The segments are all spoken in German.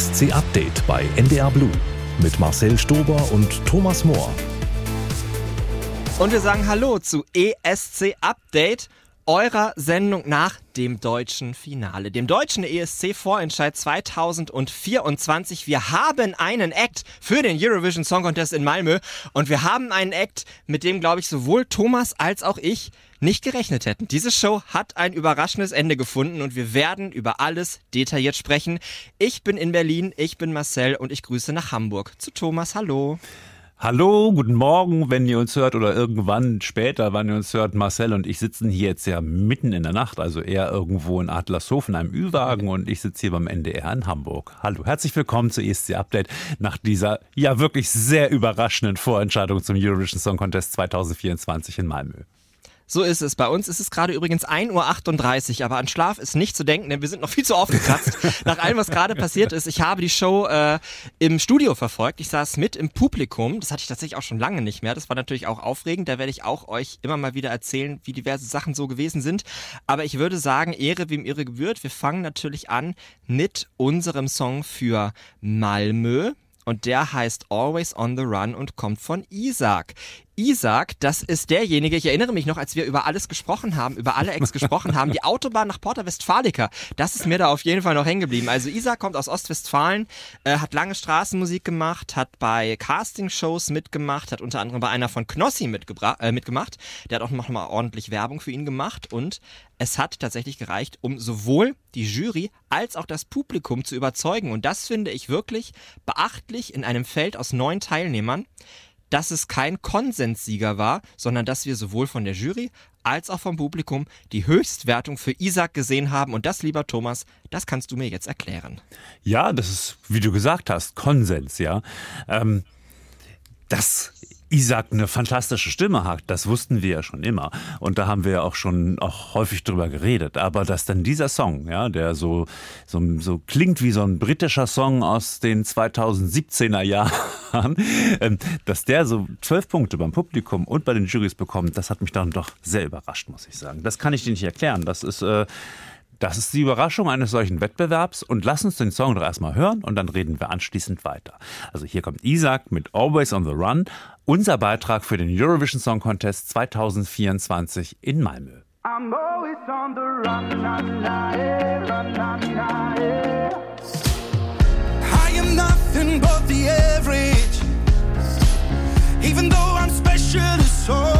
ESC Update bei NDR Blue mit Marcel Stober und Thomas Mohr. Und wir sagen Hallo zu ESC Update, eurer Sendung nach dem deutschen Finale, dem deutschen ESC-Vorentscheid 2024. Wir haben einen Act für den Eurovision Song Contest in Malmö und wir haben einen Act, mit dem, glaube ich, sowohl Thomas als auch ich nicht gerechnet hätten. Diese Show hat ein überraschendes Ende gefunden und wir werden über alles detailliert sprechen. Ich bin in Berlin, ich bin Marcel und ich grüße nach Hamburg zu Thomas. Hallo. Hallo, guten Morgen, wenn ihr uns hört oder irgendwann später, wann ihr uns hört. Marcel und ich sitzen hier jetzt ja mitten in der Nacht, also er irgendwo in Adlershof in einem Ü-Wagen und ich sitze hier beim NDR in Hamburg. Hallo, herzlich willkommen zu ESC Update nach dieser ja wirklich sehr überraschenden Vorentscheidung zum Eurovision Song Contest 2024 in Malmö. So ist es. Bei uns ist es gerade übrigens 1.38 Uhr, aber an Schlaf ist nicht zu denken, denn wir sind noch viel zu aufgekratzt. Nach allem, was gerade passiert ist. Ich habe die Show äh, im Studio verfolgt. Ich saß mit im Publikum. Das hatte ich tatsächlich auch schon lange nicht mehr. Das war natürlich auch aufregend. Da werde ich auch euch immer mal wieder erzählen, wie diverse Sachen so gewesen sind. Aber ich würde sagen, Ehre wem Ehre gebührt. Wir fangen natürlich an mit unserem Song für Malmö. Und der heißt Always on the Run und kommt von Isaac. Isaac, das ist derjenige, ich erinnere mich noch, als wir über alles gesprochen haben, über alle Ex gesprochen haben, die Autobahn nach Porta Westfalica, das ist mir da auf jeden Fall noch hängen geblieben. Also Isaac kommt aus Ostwestfalen, äh, hat lange Straßenmusik gemacht, hat bei Castingshows mitgemacht, hat unter anderem bei einer von Knossi äh, mitgemacht. Der hat auch noch mal ordentlich Werbung für ihn gemacht und es hat tatsächlich gereicht, um sowohl die Jury als auch das Publikum zu überzeugen. Und das finde ich wirklich beachtlich in einem Feld aus neun Teilnehmern dass es kein Konsenssieger war, sondern dass wir sowohl von der Jury als auch vom Publikum die Höchstwertung für Isaac gesehen haben. Und das, lieber Thomas, das kannst du mir jetzt erklären. Ja, das ist, wie du gesagt hast, Konsens, ja. Ähm, das Isaac eine fantastische Stimme hat, das wussten wir ja schon immer. Und da haben wir ja auch schon auch häufig drüber geredet. Aber dass dann dieser Song, ja, der so, so, so klingt wie so ein britischer Song aus den 2017er Jahren, ähm, dass der so zwölf Punkte beim Publikum und bei den Jurys bekommt, das hat mich dann doch sehr überrascht, muss ich sagen. Das kann ich dir nicht erklären. Das ist, äh, das ist die Überraschung eines solchen Wettbewerbs und lass uns den Song doch erstmal hören und dann reden wir anschließend weiter. Also hier kommt Isaac mit Always on the Run, unser Beitrag für den Eurovision Song Contest 2024 in Malmö. I'm always on the run, run, run, run, I am nothing but the average, even though I'm special some.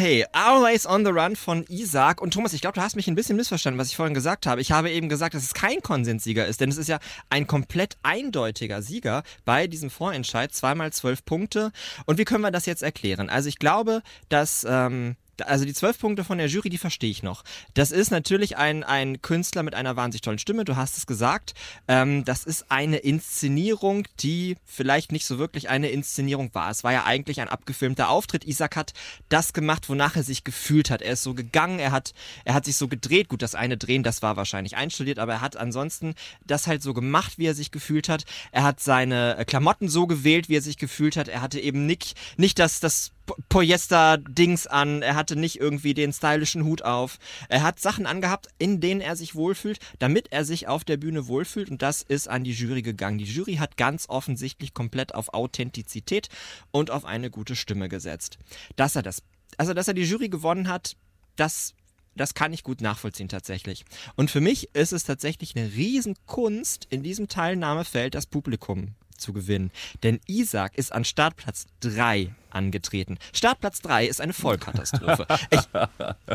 Hey, Always on the Run von Isaac. Und Thomas, ich glaube, du hast mich ein bisschen missverstanden, was ich vorhin gesagt habe. Ich habe eben gesagt, dass es kein Konsenssieger ist, denn es ist ja ein komplett eindeutiger Sieger bei diesem Vorentscheid. Zweimal zwölf Punkte. Und wie können wir das jetzt erklären? Also ich glaube, dass ähm, also die zwölf Punkte von der Jury, die verstehe ich noch. Das ist natürlich ein, ein Künstler mit einer wahnsinnig tollen Stimme, du hast es gesagt. Ähm, das ist eine Inszenierung, die vielleicht nicht so wirklich eine Inszenierung war. Es war ja eigentlich ein abgefilmter Auftritt. Isaac hat das gemacht, wonach er sich gefühlt hat. Er ist so gegangen, er hat, er hat sich so gedreht. Gut, das eine Drehen, das war wahrscheinlich einstudiert, aber er hat ansonsten das halt so gemacht, wie er sich gefühlt hat. Er hat seine äh, Klamotten so gewählt, wie er sich gefühlt hat. Er hatte eben nicht, nicht das, das Polyester-Dings an, er hatte nicht irgendwie den stylischen Hut auf. Er hat Sachen angehabt, in denen er sich wohlfühlt, damit er sich auf der Bühne wohlfühlt und das ist an die Jury gegangen. Die Jury hat ganz offensichtlich komplett auf Authentizität und auf eine gute Stimme gesetzt. Dass er das, also dass er die Jury gewonnen hat, das das kann ich gut nachvollziehen tatsächlich. Und für mich ist es tatsächlich eine Riesenkunst, in diesem Teilnahmefeld das Publikum zu gewinnen. Denn Isaac ist an Startplatz 3 angetreten. Startplatz 3 ist eine Vollkatastrophe.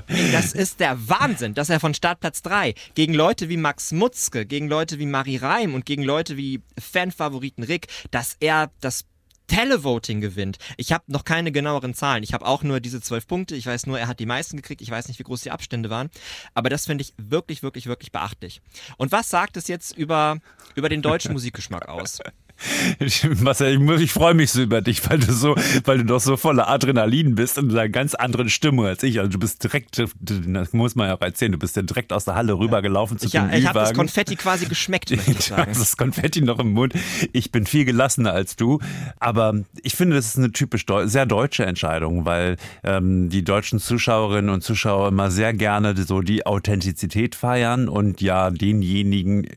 Ich, das ist der Wahnsinn, dass er von Startplatz 3 gegen Leute wie Max Mutzke, gegen Leute wie Marie Reim und gegen Leute wie Fanfavoriten Rick, dass er das Televoting gewinnt. Ich habe noch keine genaueren Zahlen. Ich habe auch nur diese zwölf Punkte. Ich weiß nur, er hat die meisten gekriegt. Ich weiß nicht, wie groß die Abstände waren. Aber das finde ich wirklich, wirklich, wirklich beachtlich. Und was sagt es jetzt über, über den deutschen Musikgeschmack aus? Marcel, ich, ich freue mich so über dich, weil du so, weil du doch so voller Adrenalin bist und einer ganz anderen Stimmung als ich. Also du bist direkt, das muss man ja auch erzählen, du bist ja direkt aus der Halle rübergelaufen zu ja, dem Ich habe das Konfetti quasi geschmeckt, möchte ich sagen. das Konfetti noch im Mund. Ich bin viel gelassener als du, aber ich finde, das ist eine typisch sehr deutsche Entscheidung, weil ähm, die deutschen Zuschauerinnen und Zuschauer immer sehr gerne so die Authentizität feiern und ja denjenigen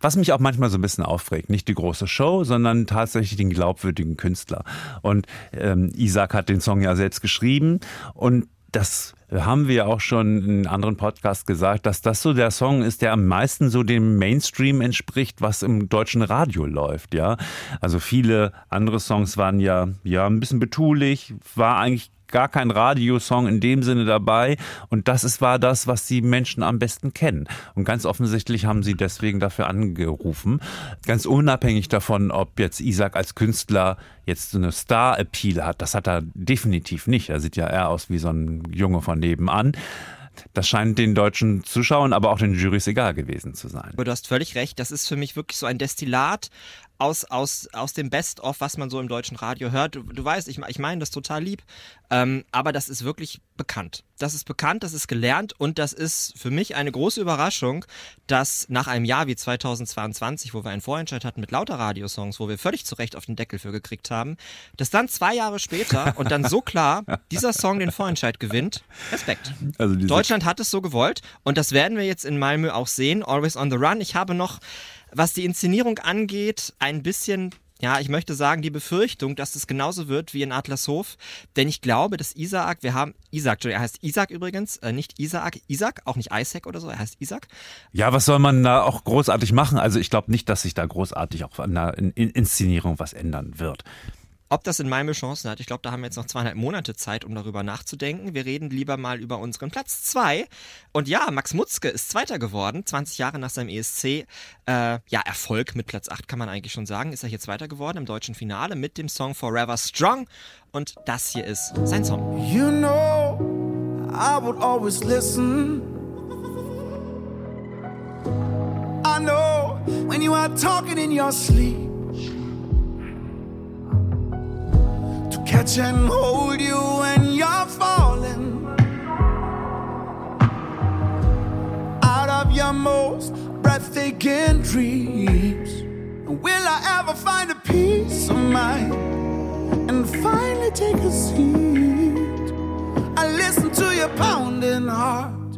was mich auch manchmal so ein bisschen aufregt, nicht die große Show, sondern tatsächlich den glaubwürdigen Künstler. Und ähm, Isaac hat den Song ja selbst geschrieben und das haben wir auch schon in anderen Podcasts gesagt, dass das so der Song ist, der am meisten so dem Mainstream entspricht, was im deutschen Radio läuft, ja. Also viele andere Songs waren ja, ja, ein bisschen betulich, war eigentlich gar kein Radiosong in dem Sinne dabei. Und das ist, war das, was die Menschen am besten kennen. Und ganz offensichtlich haben sie deswegen dafür angerufen. Ganz unabhängig davon, ob jetzt Isaac als Künstler jetzt so eine Star-Appeal hat. Das hat er definitiv nicht. Er sieht ja eher aus wie so ein Junge von nebenan. Das scheint den deutschen Zuschauern, aber auch den Jurys egal gewesen zu sein. Du hast völlig recht. Das ist für mich wirklich so ein Destillat aus, aus, aus dem Best-of, was man so im deutschen Radio hört. Du, du weißt, ich, ich meine das total lieb, ähm, aber das ist wirklich bekannt. Das ist bekannt, das ist gelernt und das ist für mich eine große Überraschung, dass nach einem Jahr wie 2022, wo wir einen Vorentscheid hatten mit lauter Radiosongs, wo wir völlig zu Recht auf den Deckel für gekriegt haben, dass dann zwei Jahre später und dann so klar dieser Song den Vorentscheid gewinnt. Respekt. Also Deutschland hat es so gewollt und das werden wir jetzt in Malmö auch sehen. Always on the Run. Ich habe noch was die Inszenierung angeht, ein bisschen ja, ich möchte sagen, die Befürchtung, dass es genauso wird wie in Adlershof. Denn ich glaube, dass Isaac, wir haben, Isaac, er heißt Isaac übrigens, äh, nicht Isaac, Isaac, auch nicht Isaac oder so, er heißt Isaac. Ja, was soll man da auch großartig machen? Also ich glaube nicht, dass sich da großartig auch an der Inszenierung was ändern wird. Ob das in Malmö Chancen hat, ich glaube, da haben wir jetzt noch zweieinhalb Monate Zeit, um darüber nachzudenken. Wir reden lieber mal über unseren Platz zwei. Und ja, Max Mutzke ist Zweiter geworden, 20 Jahre nach seinem ESC. Äh, ja, Erfolg mit Platz 8 kann man eigentlich schon sagen. Ist er hier Zweiter geworden im deutschen Finale mit dem Song Forever Strong. Und das hier ist sein Song. You know, I would always listen. I know when you are talking in your sleep. Catch and hold you when you're falling out of your most breathtaking dreams. Will I ever find a peace of mind and finally take a seat? I listen to your pounding heart.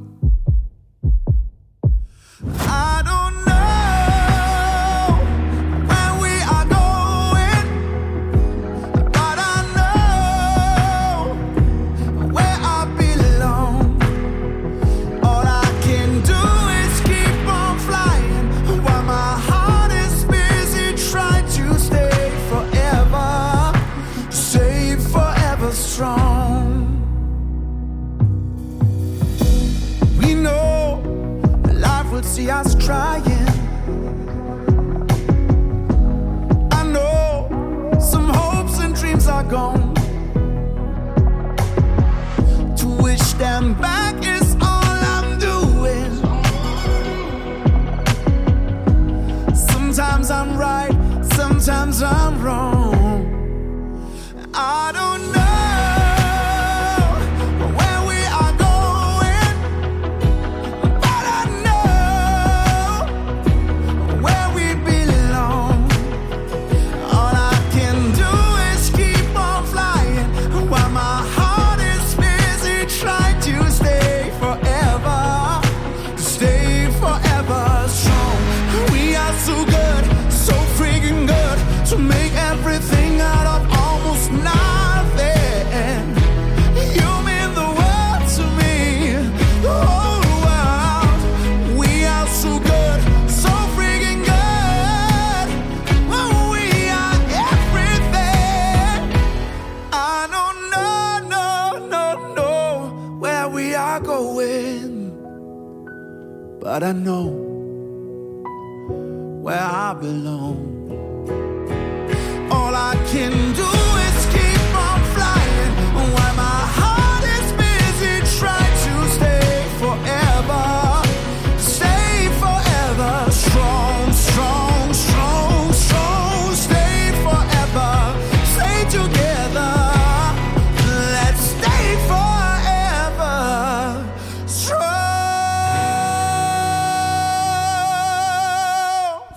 I don't us trying. But I know where I belong.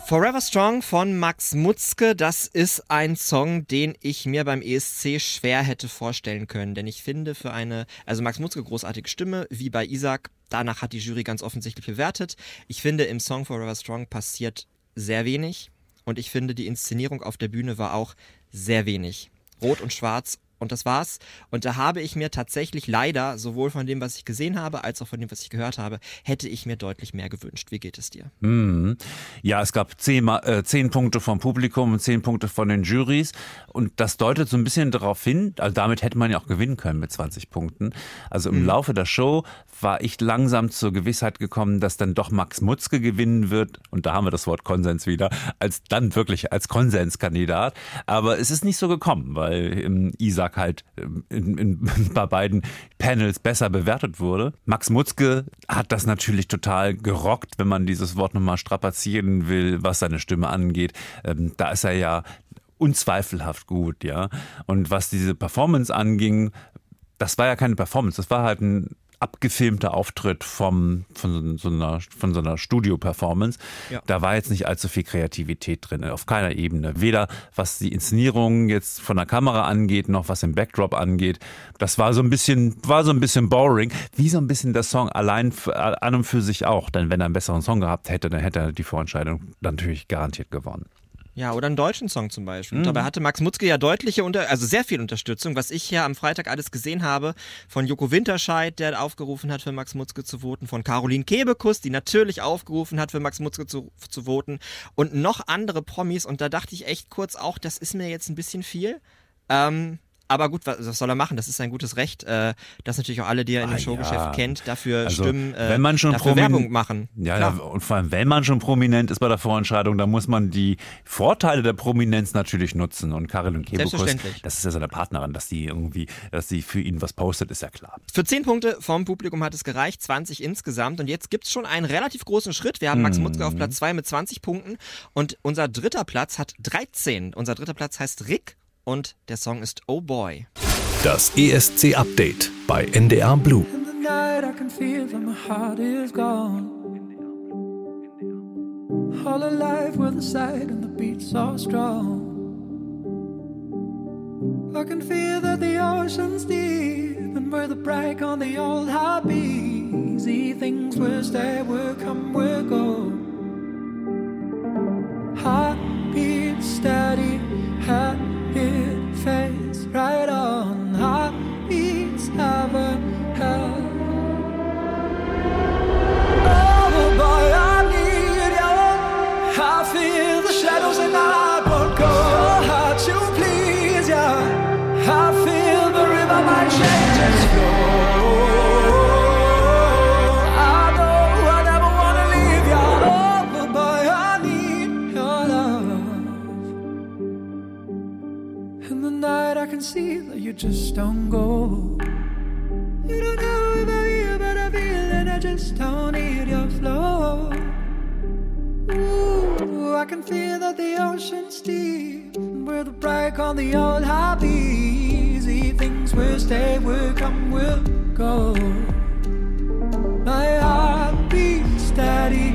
Forever Strong von Max Mutzke, das ist ein Song, den ich mir beim ESC schwer hätte vorstellen können. Denn ich finde für eine, also Max Mutzke, großartige Stimme, wie bei Isaac, danach hat die Jury ganz offensichtlich bewertet. Ich finde, im Song Forever Strong passiert sehr wenig. Und ich finde, die Inszenierung auf der Bühne war auch sehr wenig. Rot und schwarz und das war's. Und da habe ich mir tatsächlich leider, sowohl von dem, was ich gesehen habe, als auch von dem, was ich gehört habe, hätte ich mir deutlich mehr gewünscht. Wie geht es dir? Mhm. Ja, es gab zehn, äh, zehn Punkte vom Publikum und zehn Punkte von den Juries. Und das deutet so ein bisschen darauf hin, also damit hätte man ja auch gewinnen können mit 20 Punkten. Also im Laufe der Show war ich langsam zur Gewissheit gekommen, dass dann doch Max Mutzke gewinnen wird. Und da haben wir das Wort Konsens wieder, als dann wirklich als Konsenskandidat. Aber es ist nicht so gekommen, weil ähm, Isaac halt ähm, in, in, bei beiden Panels besser bewertet wurde. Max Mutzke hat das natürlich total gerockt, wenn man dieses Wort nochmal strapazieren will, was seine Stimme angeht. Ähm, da ist er ja unzweifelhaft gut, ja. Und was diese Performance anging, das war ja keine Performance, das war halt ein abgefilmter Auftritt vom, von, so einer, von so einer Studio-Performance. Ja. Da war jetzt nicht allzu viel Kreativität drin, auf keiner Ebene. Weder was die Inszenierung jetzt von der Kamera angeht, noch was im Backdrop angeht. Das war so ein bisschen, war so ein bisschen boring, wie so ein bisschen der Song allein an und für sich auch. Denn wenn er einen besseren Song gehabt hätte, dann hätte er die Vorentscheidung natürlich garantiert gewonnen. Ja, oder einen deutschen Song zum Beispiel. Und dabei hatte Max Mutzke ja deutliche, unter also sehr viel Unterstützung, was ich ja am Freitag alles gesehen habe, von Joko Winterscheid, der aufgerufen hat, für Max Mutzke zu voten, von Caroline Kebekus, die natürlich aufgerufen hat, für Max Mutzke zu, zu voten und noch andere Promis. Und da dachte ich echt kurz auch, das ist mir jetzt ein bisschen viel. Ähm, aber gut, was, was soll er machen? Das ist sein gutes Recht, äh, dass natürlich auch alle, die er in Ah, dem Showgeschäft ja. kennt, dafür Also, stimmen, äh, wenn man schon dafür Werbung machen. Ja, ja, und vor allem, wenn man schon prominent ist bei der Vorentscheidung, dann muss man die Vorteile der Prominenz natürlich nutzen. Und Caroline Kebekus, Selbstverständlich. das ist ja seine Partnerin, dass die irgendwie, dass sie für ihn was postet, ist ja klar. Für 10 Punkte vom Publikum hat es gereicht, 20 insgesamt. Und jetzt gibt es schon einen relativ großen Schritt. Wir haben Max Mutzke auf Platz 2 mit 20 Punkten und unser dritter Platz hat 13. Unser dritter Platz heißt Rick und der Song ist Oh Boy. Das ESC-Update bei NDR Blue. In the night, I can feel that my heart is gone. All alive with the sight and the beat so strong. I can feel that the ocean's deep and we're the break on the old happy. Easy things will stay, will come, will go. Heartbeat steady, heartbeat fades right on. Heartbeats never. In the night, I can see that you just don't go. You don't know I hear, but I feel and I just don't need your flow. Ooh, I can feel that the ocean's deep. We're the break on the old happy. Easy things will stay, will come, will go. My heart beats steady,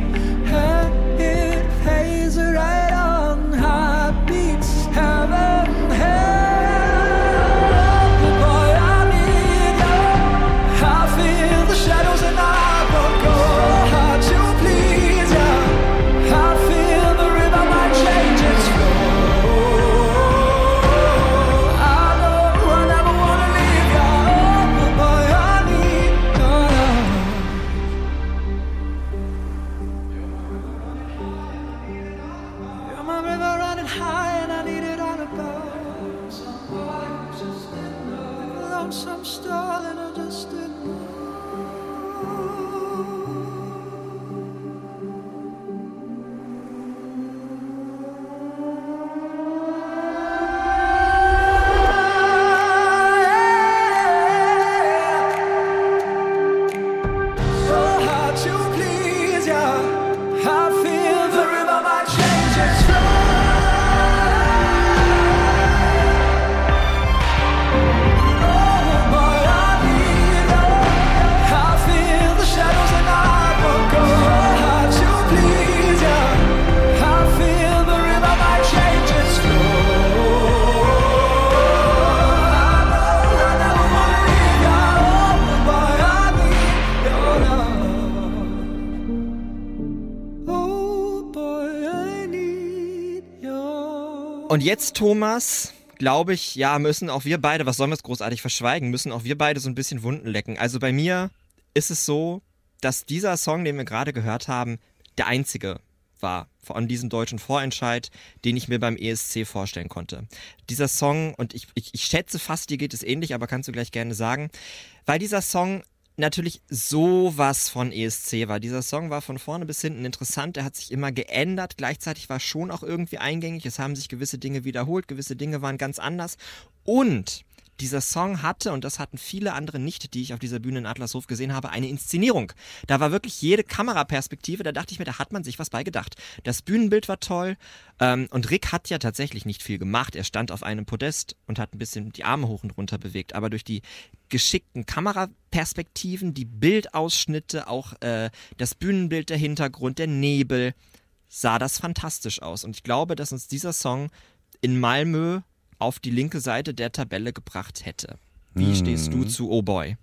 Und jetzt, Thomas, glaube ich, ja, müssen auch wir beide, was sollen wir jetzt großartig verschweigen, müssen auch wir beide so ein bisschen Wunden lecken. Also bei mir ist es so, dass dieser Song, den wir gerade gehört haben, der einzige war von diesem deutschen Vorentscheid, den ich mir beim ESC vorstellen konnte. Dieser Song, und ich, ich, ich schätze fast, dir geht es ähnlich, aber kannst du gleich gerne sagen, weil dieser Song natürlich sowas von ESC war. Dieser Song war von vorne bis hinten interessant, er hat sich immer geändert, gleichzeitig war schon auch irgendwie eingängig, es haben sich gewisse Dinge wiederholt, gewisse Dinge waren ganz anders. Und dieser Song hatte, und das hatten viele andere nicht, die ich auf dieser Bühne in Adlershof gesehen habe, eine Inszenierung. Da war wirklich jede Kameraperspektive, da dachte ich mir, da hat man sich was beigedacht. Das Bühnenbild war toll ähm, und Rick hat ja tatsächlich nicht viel gemacht. Er stand auf einem Podest und hat ein bisschen die Arme hoch und runter bewegt, aber durch die geschickten Kameraperspektiven, die Bildausschnitte, auch äh, das Bühnenbild, der Hintergrund, der Nebel, sah das fantastisch aus. Und ich glaube, dass uns dieser Song in Malmö auf die linke Seite der Tabelle gebracht hätte. Wie stehst du zu Oh Boy?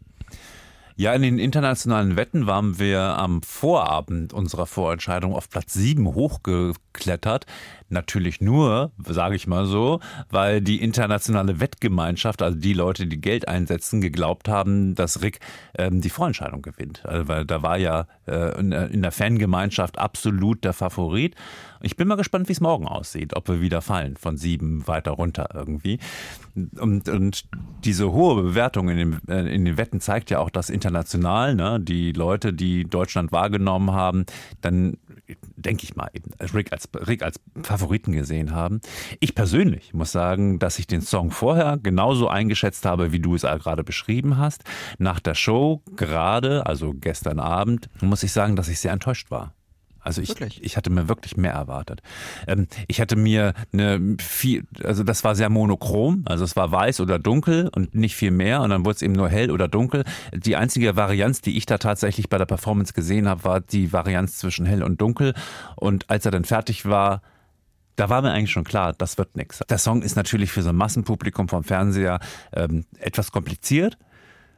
Ja, in den internationalen Wetten waren wir am Vorabend unserer Vorentscheidung auf Platz 7 hochgeklettert. Natürlich nur, sage ich mal so, weil die internationale Wettgemeinschaft, also die Leute, die Geld einsetzen, geglaubt haben, dass Rick ähm, die Vorentscheidung gewinnt. Also, weil da war ja äh, in, der- in der Fangemeinschaft absolut der Favorit. Ich bin mal gespannt, wie es morgen aussieht, ob wir wieder fallen von sieben weiter runter irgendwie. Und, und diese hohe Bewertung in den, äh, in den Wetten zeigt ja auch, dass international ne, die Leute, die Deutschland wahrgenommen haben, dann denke ich mal eben Rick als, Rick als Favoriten gesehen haben. Ich persönlich muss sagen, dass ich den Song vorher genauso eingeschätzt habe, wie du es gerade beschrieben hast. Nach der Show gerade, also gestern Abend, muss ich sagen, dass ich sehr enttäuscht war. Also ich, Wirklich? ich hatte mir wirklich mehr erwartet. Ähm, ich hatte mir eine viel, also das war sehr monochrom, also es war weiß oder dunkel und nicht viel mehr und dann wurde es eben nur hell oder dunkel. Die einzige Varianz, die ich da tatsächlich bei der Performance gesehen habe, war die Varianz zwischen hell und dunkel und als er dann fertig war, da war mir eigentlich schon klar, das wird nichts. Der Song ist natürlich für so ein Massenpublikum vom Fernseher ähm, etwas kompliziert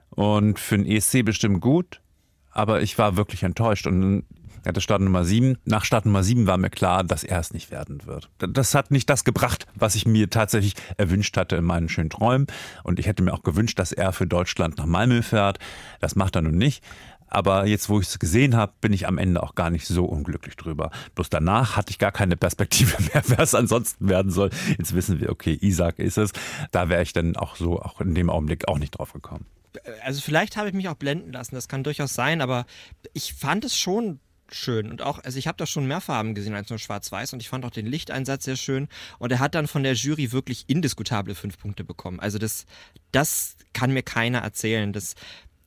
und für den ESC bestimmt gut, aber ich war wirklich enttäuscht und er hatte Start Nummer 7. Nach Start Nummer 7 war mir klar, dass er es nicht werden wird. Das hat nicht das gebracht, was ich mir tatsächlich erwünscht hatte in meinen schönen Träumen. Und ich hätte mir auch gewünscht, dass er für Deutschland nach Malmö fährt. Das macht er nun nicht. Aber jetzt, wo ich es gesehen habe, bin ich am Ende auch gar nicht so unglücklich drüber. Bloß danach hatte ich gar keine Perspektive mehr, wer es ansonsten werden soll. Jetzt wissen wir, okay, Isaac ist es. Da wäre ich dann auch so, auch in dem Augenblick auch nicht drauf gekommen. Also vielleicht habe ich mich auch blenden lassen, das kann durchaus sein, aber ich fand es schon schön. Und auch, also ich habe da schon mehr Farben gesehen als nur schwarz-weiß und ich fand auch den Lichteinsatz sehr schön. Und er hat dann von der Jury wirklich indiskutable fünf Punkte bekommen. Also das, das kann mir keiner erzählen. Das,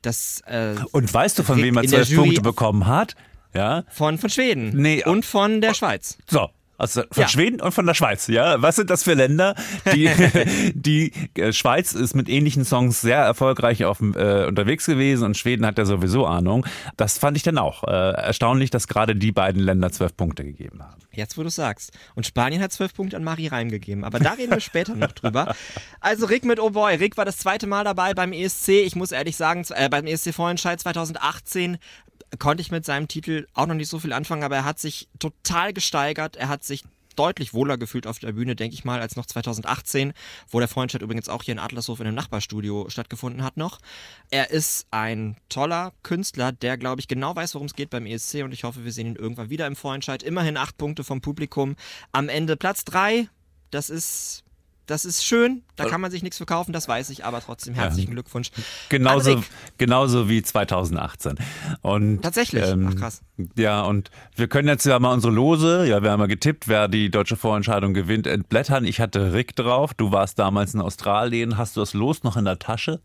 das, äh, Und weißt du, von wem er zwölf Punkte bekommen hat? Ja. Von, von Schweden. Nee, und von der Schweiz. So. Also von Ja. Schweden und von der Schweiz, ja. Was sind das für Länder? Die, die äh, Schweiz ist mit ähnlichen Songs sehr erfolgreich auf, äh, unterwegs gewesen und Schweden hat ja sowieso Ahnung. Das fand ich dann auch äh, erstaunlich, dass gerade die beiden Länder zwölf Punkte gegeben haben. Jetzt, wo du sagst. Und Spanien hat zwölf Punkte an Marie Reim gegeben. Aber da reden wir später noch drüber. Also Rick mit Oh Boy. Rick war das zweite Mal dabei beim ESC. Ich muss ehrlich sagen, äh, beim ESC Vorentscheid 2018 konnte ich mit seinem Titel auch noch nicht so viel anfangen, aber er hat sich total gesteigert. Er hat sich deutlich wohler gefühlt auf der Bühne, denke ich mal, als noch 2018, wo der Vorentscheid übrigens auch hier in Adlershof in einem Nachbarstudio stattgefunden hat noch. Er ist ein toller Künstler, der, glaube ich, genau weiß, worum es geht beim ESC und ich hoffe, wir sehen ihn irgendwann wieder im Vorentscheid. Immerhin acht Punkte vom Publikum. Am Ende Platz drei. Das ist, das ist schön. Da kann man sich nichts verkaufen, das weiß ich, aber trotzdem herzlichen Glückwunsch. Genauso, genauso wie 2018. Und, Tatsächlich? Ach, krass. Ja, und wir können jetzt ja mal unsere Lose, ja, wir haben ja getippt, wer die deutsche Vorentscheidung gewinnt, entblättern. Ich hatte Rick drauf. Du warst damals in Australien. Hast du das Los noch in der Tasche?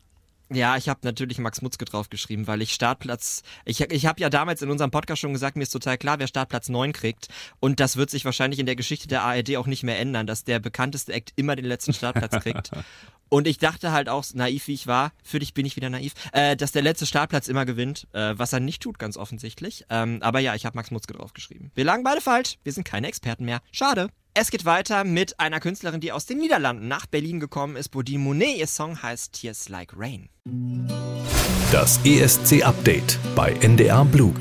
Ja, ich habe natürlich Max Mutzke draufgeschrieben, weil ich Startplatz. Ich, ich habe ja damals in unserem Podcast schon gesagt, mir ist total klar, wer Startplatz 9 kriegt. Und das wird sich wahrscheinlich in der Geschichte der ARD auch nicht mehr ändern, dass der bekannteste Act immer den letzten Startplatz kriegt. Und ich dachte halt auch, naiv wie ich war, für dich bin ich wieder naiv, äh, dass der letzte Startplatz immer gewinnt, äh, was er nicht tut, ganz offensichtlich. Ähm, aber ja, ich habe Max Mutzke draufgeschrieben. Wir lagen beide falsch, wir sind keine Experten mehr. Schade. Es geht weiter mit einer Künstlerin, die aus den Niederlanden nach Berlin gekommen ist, Bodine Monet. Ihr Song heißt Tears Like Rain. Das ESC Update bei NDR Blue.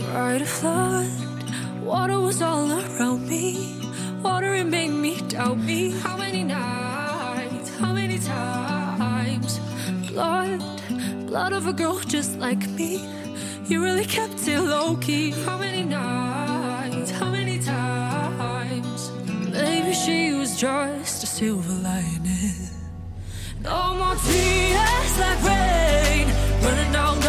blood of a girl just like me. You really kept it low key. How many nights? How many times? Maybe she was just a silver lining. No more tears like red running all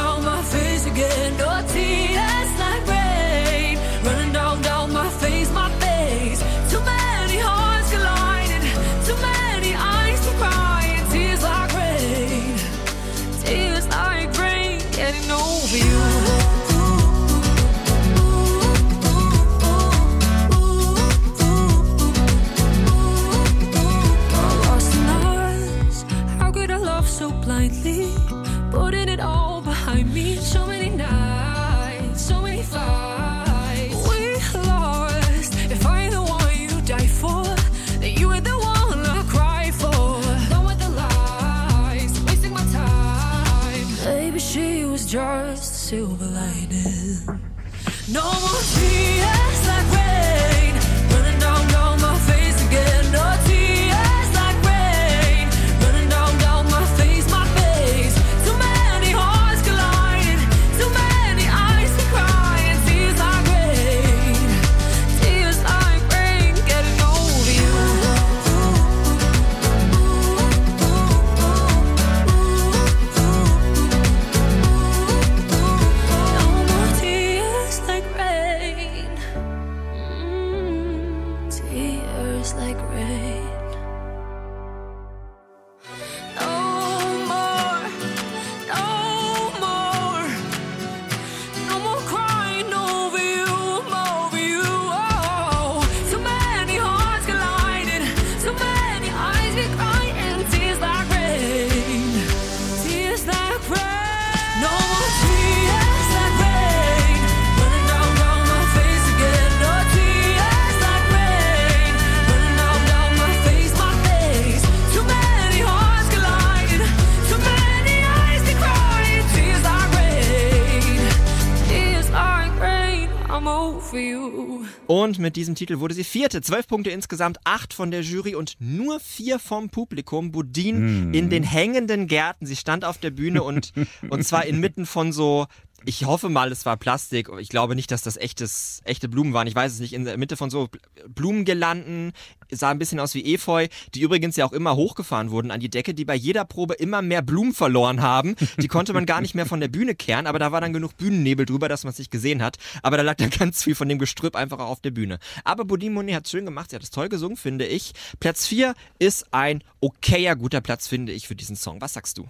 mit diesem Titel wurde sie vierte. Zwölf Punkte insgesamt, acht von der Jury und nur vier vom Publikum. Boudin in den hängenden Gärten. Sie stand auf der Bühne und, und zwar inmitten von so Ich hoffe mal, es war Plastik. Ich glaube nicht, dass das echtes, echte Blumen waren. Ich weiß es nicht. In der Mitte von so Blumengirlanden sah ein bisschen aus wie Efeu, die übrigens ja auch immer hochgefahren wurden an die Decke, die bei jeder Probe immer mehr Blumen verloren haben. Die konnte man gar nicht mehr von der Bühne kehren, aber da war dann genug Bühnennebel drüber, dass man es nicht gesehen hat. Aber da lag dann ganz viel von dem Gestrüpp einfach auch auf der Bühne. Aber Bodine Monet hat schön gemacht. Sie hat es toll gesungen, finde ich. Platz 4 ist ein okayer, guter Platz, finde ich, für diesen Song. Was sagst du?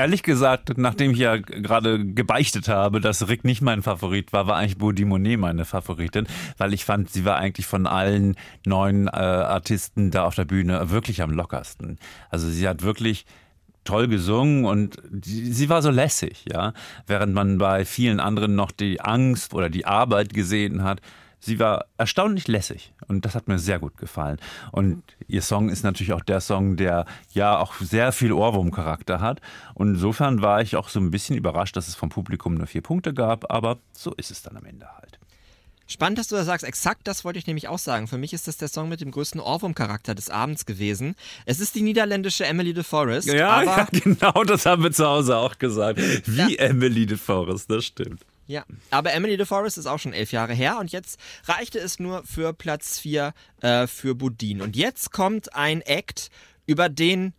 Ehrlich gesagt, nachdem ich ja gerade gebeichtet habe, dass Rick nicht mein Favorit war, war eigentlich Bodi Monet meine Favoritin, weil ich fand, sie war eigentlich von allen neuen äh, Artisten da auf der Bühne wirklich am lockersten. Also sie hat wirklich toll gesungen und die, sie war so lässig, ja. Während man bei vielen anderen noch die Angst oder die Arbeit gesehen hat. Sie war erstaunlich lässig und das hat mir sehr gut gefallen. Und ihr Song ist natürlich auch der Song, der ja auch sehr viel Ohrwurmcharakter hat. Und insofern war ich auch so ein bisschen überrascht, dass es vom Publikum nur vier Punkte gab, aber so ist es dann am Ende halt. Spannend, dass du das sagst. Exakt das wollte ich nämlich auch sagen. Für mich ist das der Song mit dem größten Ohrwurm-Charakter des Abends gewesen. Es ist die niederländische Emily de Forest. aber ja, genau, das haben wir zu Hause auch gesagt. Wie Emily de Forest, das stimmt. Ja, aber Emily de Forest ist auch schon elf Jahre her und jetzt reichte es nur für Platz 4 äh, für Budin. Und jetzt kommt ein Act, über den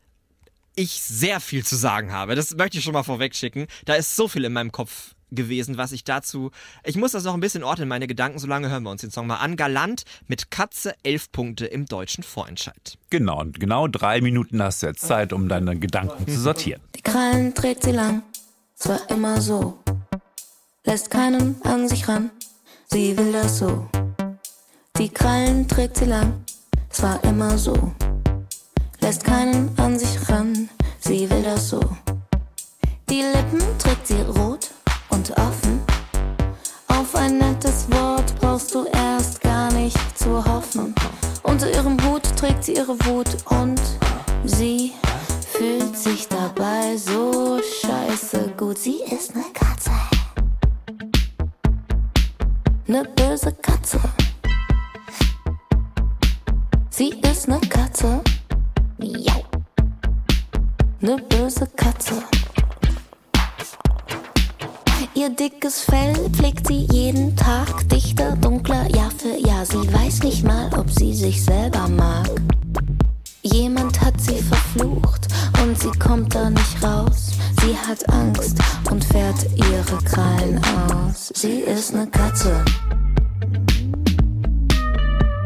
ich sehr viel zu sagen habe. Das möchte ich schon mal vorweg schicken. Da ist so viel in meinem Kopf gewesen, was ich dazu. Ich muss das noch ein bisschen ordnen, meine Gedanken. Solange hören wir uns den Song mal an. Galant mit Katze, elf Punkte im deutschen Vorentscheid. Genau, und genau drei Minuten hast du jetzt Zeit, um deine Gedanken zu sortieren. Die Krallen trägt sie lang, zwar immer so. Lässt keinen an sich ran, sie will das so. Die Krallen trägt sie lang, zwar immer so. Lässt keinen an sich ran, sie will das so. Die Lippen trägt sie rot und offen. Auf ein nettes Wort brauchst du erst gar nicht zu hoffen. Unter ihrem Hut trägt sie ihre Wut und sie fühlt sich dabei so scheiße gut. Sie ist ne Katze. Ne böse Katze. Sie ist ne Katze. Miau. Ne böse Katze. Ihr dickes Fell pflegt sie jeden Tag dichter, dunkler, Jahr für Jahr. Sie weiß nicht mal, ob sie sich selber mag. Jemand hat sie verflucht und sie kommt da nicht raus. Sie hat Angst und fährt ihre Krallen aus. Sie ist ne Katze.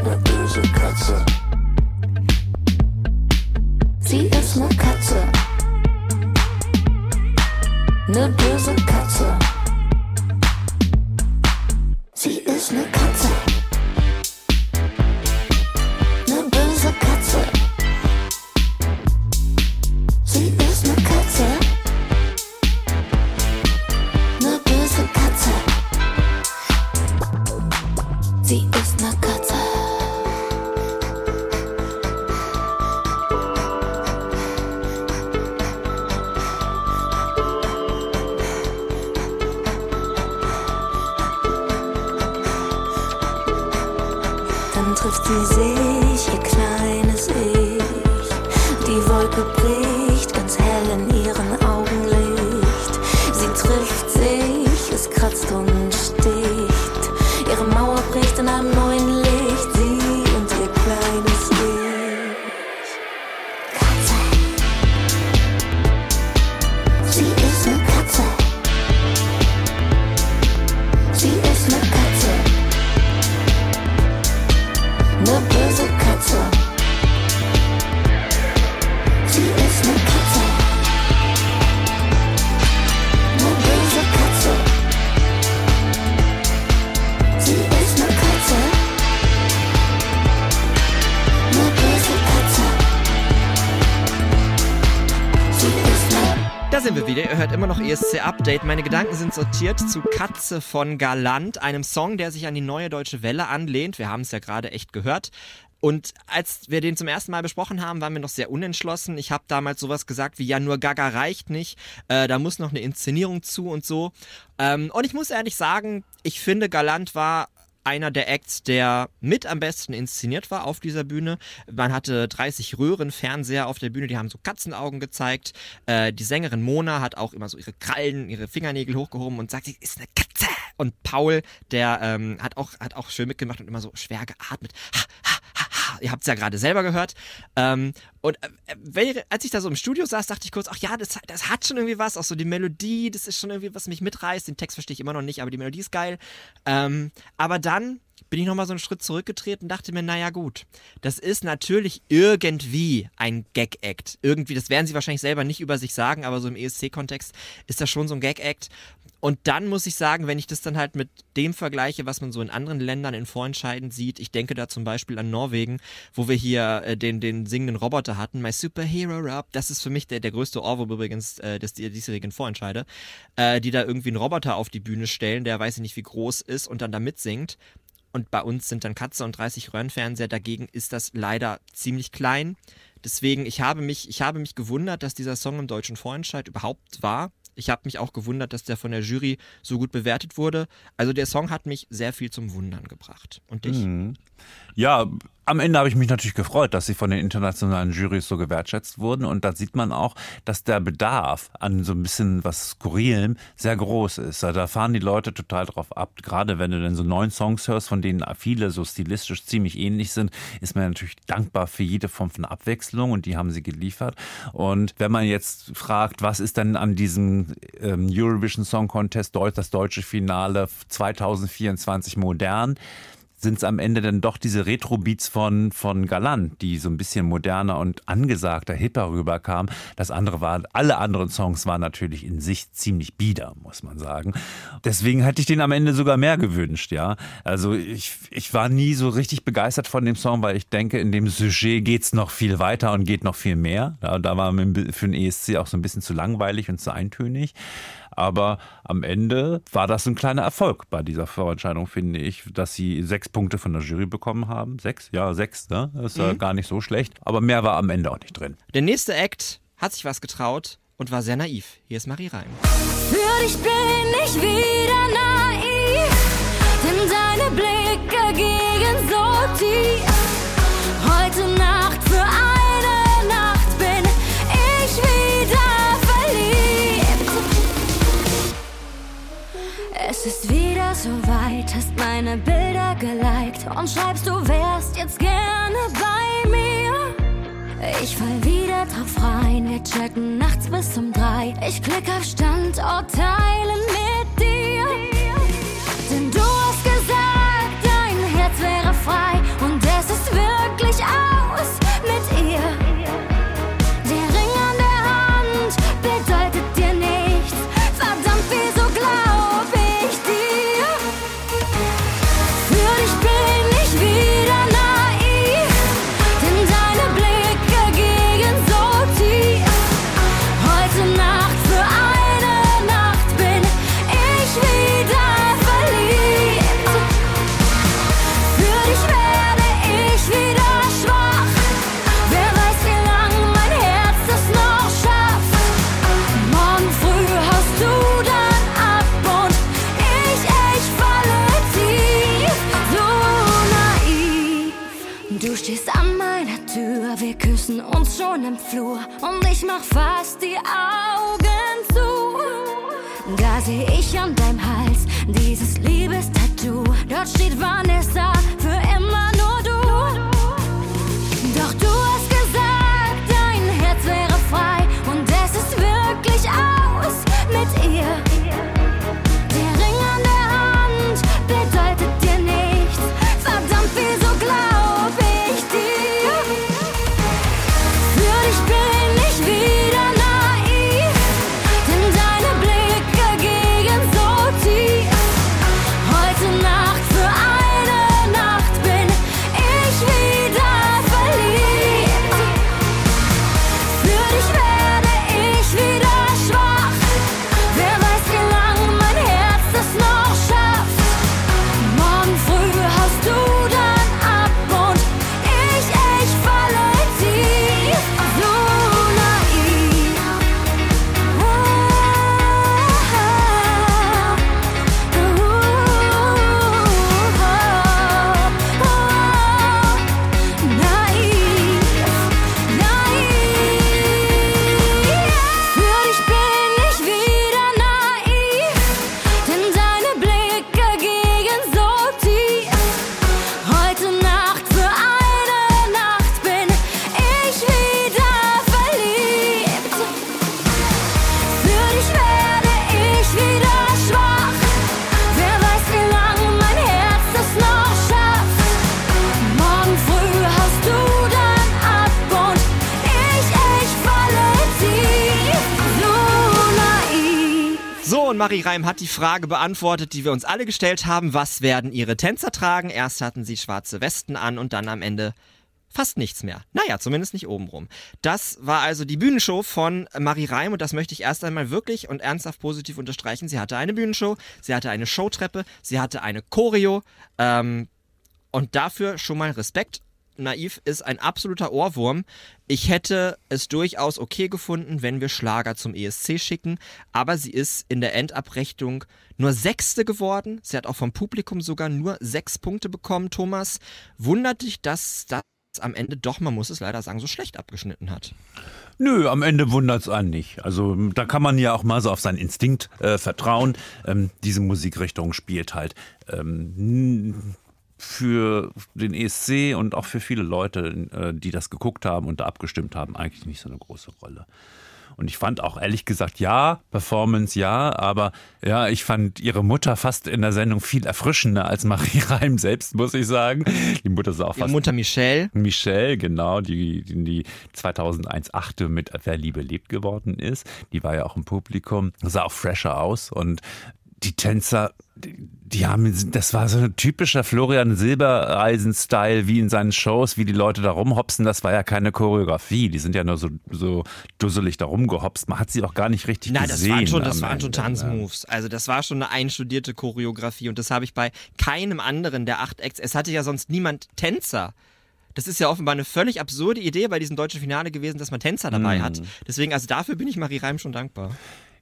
Ne böse Katze. Sie ist ne Katze. Ne böse Katze. Sind wir wieder. Ihr hört immer noch ESC Update. Meine Gedanken sind sortiert zu Katze von Galant, einem Song, der sich an die neue deutsche Welle anlehnt. Wir haben es ja gerade echt gehört. Und als wir den zum ersten Mal besprochen haben, waren wir noch sehr unentschlossen. Ich habe damals sowas gesagt wie, ja, nur Gaga reicht nicht. Äh, da muss noch eine Inszenierung zu und so. Ähm, und ich muss ehrlich sagen, ich finde, Galant war einer der Acts, der mit am besten inszeniert war auf dieser Bühne. Man hatte 30 Röhrenfernseher auf der Bühne, die haben so Katzenaugen gezeigt. Äh, die Sängerin Mona hat auch immer so ihre Krallen, ihre Fingernägel hochgehoben und sagt, sie ist eine Katze. Und Paul, der ähm, hat, auch, hat auch schön mitgemacht und immer so schwer geatmet. Ha, ha, ha. Ihr habt es ja gerade selber gehört. Ähm, und äh, als ich da so im Studio saß, dachte ich kurz, ach ja, das, das hat schon irgendwie was. Auch so die Melodie, das ist schon irgendwie, was mich mitreißt. Den Text verstehe ich immer noch nicht, aber die Melodie ist geil. Ähm, aber dann bin ich nochmal so einen Schritt zurückgetreten und dachte mir, naja gut, das ist natürlich irgendwie ein Gag-Act. Irgendwie, das werden sie wahrscheinlich selber nicht über sich sagen, aber so im ESC-Kontext ist das schon so ein Gag-Act. Und dann muss ich sagen, wenn ich das dann halt mit dem vergleiche, was man so in anderen Ländern in Vorentscheiden sieht, ich denke da zum Beispiel an Norwegen, wo wir hier äh, den, den singenden Roboter hatten, My Superhero Rob, das ist für mich der, der größte Ohrwurm übrigens äh, des diesjährigen Vorentscheide, äh, die da irgendwie einen Roboter auf die Bühne stellen, der weiß ich nicht wie groß ist und dann da mitsingt. Und bei uns sind dann Katze und 30 Röhrenfernseher. Dagegen ist das leider ziemlich klein. Deswegen, ich habe mich, ich habe mich gewundert, dass dieser Song im deutschen Vorentscheid überhaupt war. Ich habe mich auch gewundert, dass der von der Jury so gut bewertet wurde. Also der Song hat mich sehr viel zum Wundern gebracht. Und dich? Mhm. Ja, am Ende habe ich mich natürlich gefreut, dass sie von den internationalen Jurys so gewertschätzt wurden. Und da sieht man auch, dass der Bedarf an so ein bisschen was Skurrilem sehr groß ist. Da fahren die Leute total drauf ab. Gerade wenn du dann so neun Songs hörst, von denen viele so stilistisch ziemlich ähnlich sind, ist man natürlich dankbar für jede Form von Abwechslung und die haben sie geliefert. Und wenn man jetzt fragt, was ist denn an diesem ähm, Eurovision Song Contest, das deutsche Finale 2024 modern, sind es am Ende dann doch diese Retro-Beats von, von Galant, die so ein bisschen moderner und angesagter, hipper rüberkamen. Das andere war, alle anderen Songs waren natürlich in sich ziemlich bieder, muss man sagen. Deswegen hätte ich den am Ende sogar mehr gewünscht, ja. Also ich, ich war nie so richtig begeistert von dem Song, weil ich denke, in dem Sujet geht's noch viel weiter und geht noch viel mehr. Da, da war für den ESC auch so ein bisschen zu langweilig und zu eintönig. Aber am Ende war das ein kleiner Erfolg bei dieser Vorentscheidung, finde ich, dass sie sechs Punkte von der Jury bekommen haben. Sechs? Ja, sechs, ne? Das ist ja gar nicht so schlecht. Aber mehr war am Ende auch nicht drin. Der nächste Act hat sich was getraut und war sehr naiv. Hier ist Marie Reim. Für dich bin ich wieder naiv, denn deine Blicke gehen so tief. Heute Es ist wieder so weit, hast meine Bilder geliked und schreibst, du wärst jetzt gerne bei mir. Ich fall wieder drauf rein, wir chatten nachts bis um drei. Ich klick auf Standort teilen mit dir. Denn du Reim hat die Frage beantwortet, die wir uns alle gestellt haben. Was werden ihre Tänzer tragen? Erst hatten sie schwarze Westen an und dann am Ende fast nichts mehr. Naja, zumindest nicht obenrum. Das war also die Bühnenshow von Marie Reim und das möchte ich erst einmal wirklich und ernsthaft positiv unterstreichen. Sie hatte eine Bühnenshow, sie hatte eine Showtreppe, sie hatte eine Choreo ähm, und dafür schon mal Respekt. Naiv ist ein absoluter Ohrwurm. Ich hätte es durchaus okay gefunden, wenn wir Schlager zum ESC schicken, aber sie ist in der Endabrechnung nur Sechste geworden. Sie hat auch vom Publikum sogar nur sechs Punkte bekommen. Thomas, wundert dich, dass das am Ende doch, man muss es leider sagen, so schlecht abgeschnitten hat. Nö, am Ende wundert's einen nicht. Also da kann man ja auch mal so auf seinen Instinkt äh, vertrauen. Ähm, diese Musikrichtung spielt halt ähm, für den ESC und auch für viele Leute, äh, die das geguckt haben und da abgestimmt haben, eigentlich nicht so eine große Rolle. Und ich fand auch ehrlich gesagt, ja, Performance ja, aber ja, ich fand ihre Mutter fast in der Sendung viel erfrischender als Marie Reim selbst, muss ich sagen. Die Mutter sah auch fast Mutter Michelle. Michelle, genau, die, die, die 2001 achte mit Wer Liebe lebt geworden ist. Die war ja auch im Publikum, sah auch fresher aus und die Tänzer, die, die haben, das war so ein typischer Florian Silbereisen-Style, wie in seinen Shows, wie die Leute da rumhopsen. Das war ja keine Choreografie. Die sind ja nur so, so dusselig da rumgehopst. Man hat sie auch gar nicht richtig Nein, das gesehen. waren schon, das waren schon ne? Tanzmoves. Also das war schon eine einstudierte Choreografie und das habe ich bei keinem anderen der acht Acts. Es hatte ja sonst niemand Tänzer. Das ist ja offenbar eine völlig absurde Idee bei diesem deutschen Finale gewesen, dass man Tänzer dabei Mhm. hat. Deswegen, also dafür bin ich Marie Reim schon dankbar.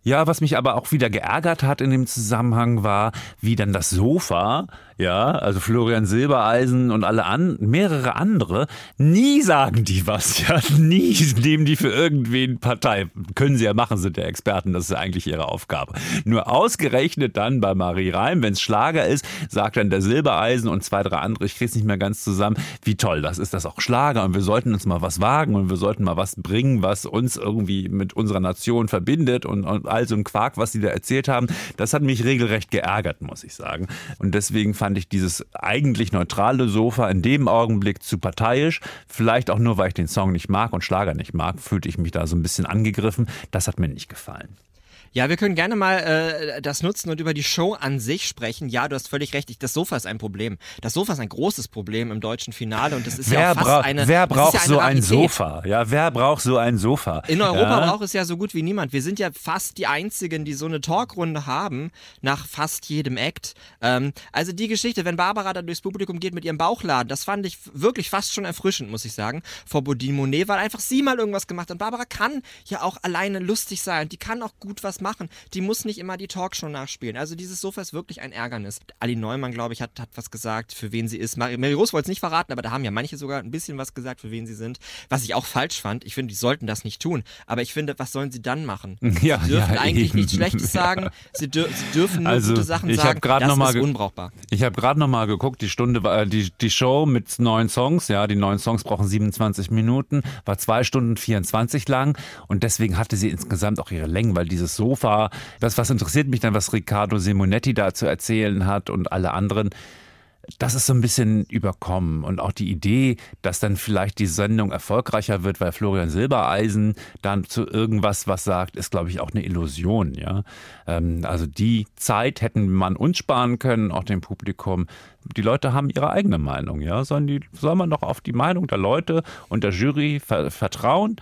Ja, was mich aber auch wieder geärgert hat in dem Zusammenhang war, wie dann das Sofa, ja, also Florian Silbereisen und alle an, mehrere andere, nie sagen die was, ja, nie nehmen die für irgendwen Partei. Können sie ja machen, sind ja Experten, das ist ja eigentlich ihre Aufgabe. Nur ausgerechnet dann bei Marie Reim, wenn es Schlager ist, sagt dann der Silbereisen und zwei, drei andere, ich krieg's nicht mehr ganz zusammen, wie toll das ist, das auch Schlager und wir sollten uns mal was wagen und wir sollten mal was bringen, was uns irgendwie mit unserer Nation verbindet und, und all so ein Quark, was die da erzählt haben, das hat mich regelrecht geärgert, muss ich sagen. Und deswegen fand ich dieses eigentlich neutrale Sofa in dem Augenblick zu parteiisch. Vielleicht auch nur, weil ich den Song nicht mag und Schlager nicht mag, fühlte ich mich da so ein bisschen angegriffen. Das hat mir nicht gefallen. Ja, wir können gerne mal äh, das nutzen und über die Show an sich sprechen. Ja, du hast völlig recht. Ich, das Sofa ist ein Problem. Das Sofa ist ein großes Problem im deutschen Finale und das ist ja Wer, auch fast eine. wer braucht ja eine so ein Rarität. Sofa? Ja, wer braucht so ein Sofa? In Europa ja? braucht es ja so gut wie niemand. Wir sind ja fast die Einzigen, die so eine Talkrunde haben, nach fast jedem Act. Ähm, also die Geschichte, wenn Barbara da durchs Publikum geht mit ihrem Bauchladen, das fand ich wirklich fast schon erfrischend, muss ich sagen. Vor Bodine Monet, weil einfach sie mal irgendwas gemacht hat. Und Barbara kann ja auch alleine lustig sein. Die kann auch gut was machen. Die muss nicht immer die Talkshow nachspielen. Also dieses Sofa ist wirklich ein Ärgernis. Ali Neumann, glaube ich, hat, hat was gesagt, für wen sie ist. Mary, Mary Rose wollte es nicht verraten, aber da haben ja manche sogar ein bisschen was gesagt, für wen sie sind. Was ich auch falsch fand. Ich finde, die sollten das nicht tun. Aber ich finde, was sollen sie dann machen? Ja, sie dürfen ja, eigentlich eben. nichts Schlechtes sagen. Sie, dür sie dürfen nur Also, gute Sachen ich sagen. das noch mal ist unbrauchbar. Ich habe gerade noch mal geguckt, die Stunde war äh, die die Show mit neun Songs, ja, die neun Songs brauchen 27 Minuten, war zwei Stunden 24 lang und deswegen hatte sie insgesamt auch ihre Längen, weil dieses Sofa, das was interessiert mich dann, was Riccardo Simonetti da zu erzählen hat und alle anderen. Das ist so ein bisschen überkommen und auch die Idee, dass dann vielleicht die Sendung erfolgreicher wird, weil Florian Silbereisen dann zu irgendwas was sagt, ist glaube ich auch eine Illusion, ja. Ähm, also die Zeit hätten man uns sparen können, auch dem Publikum. Die Leute haben ihre eigene Meinung, ja. Sollen die, soll man doch auf die Meinung der Leute und der Jury ver vertrauen?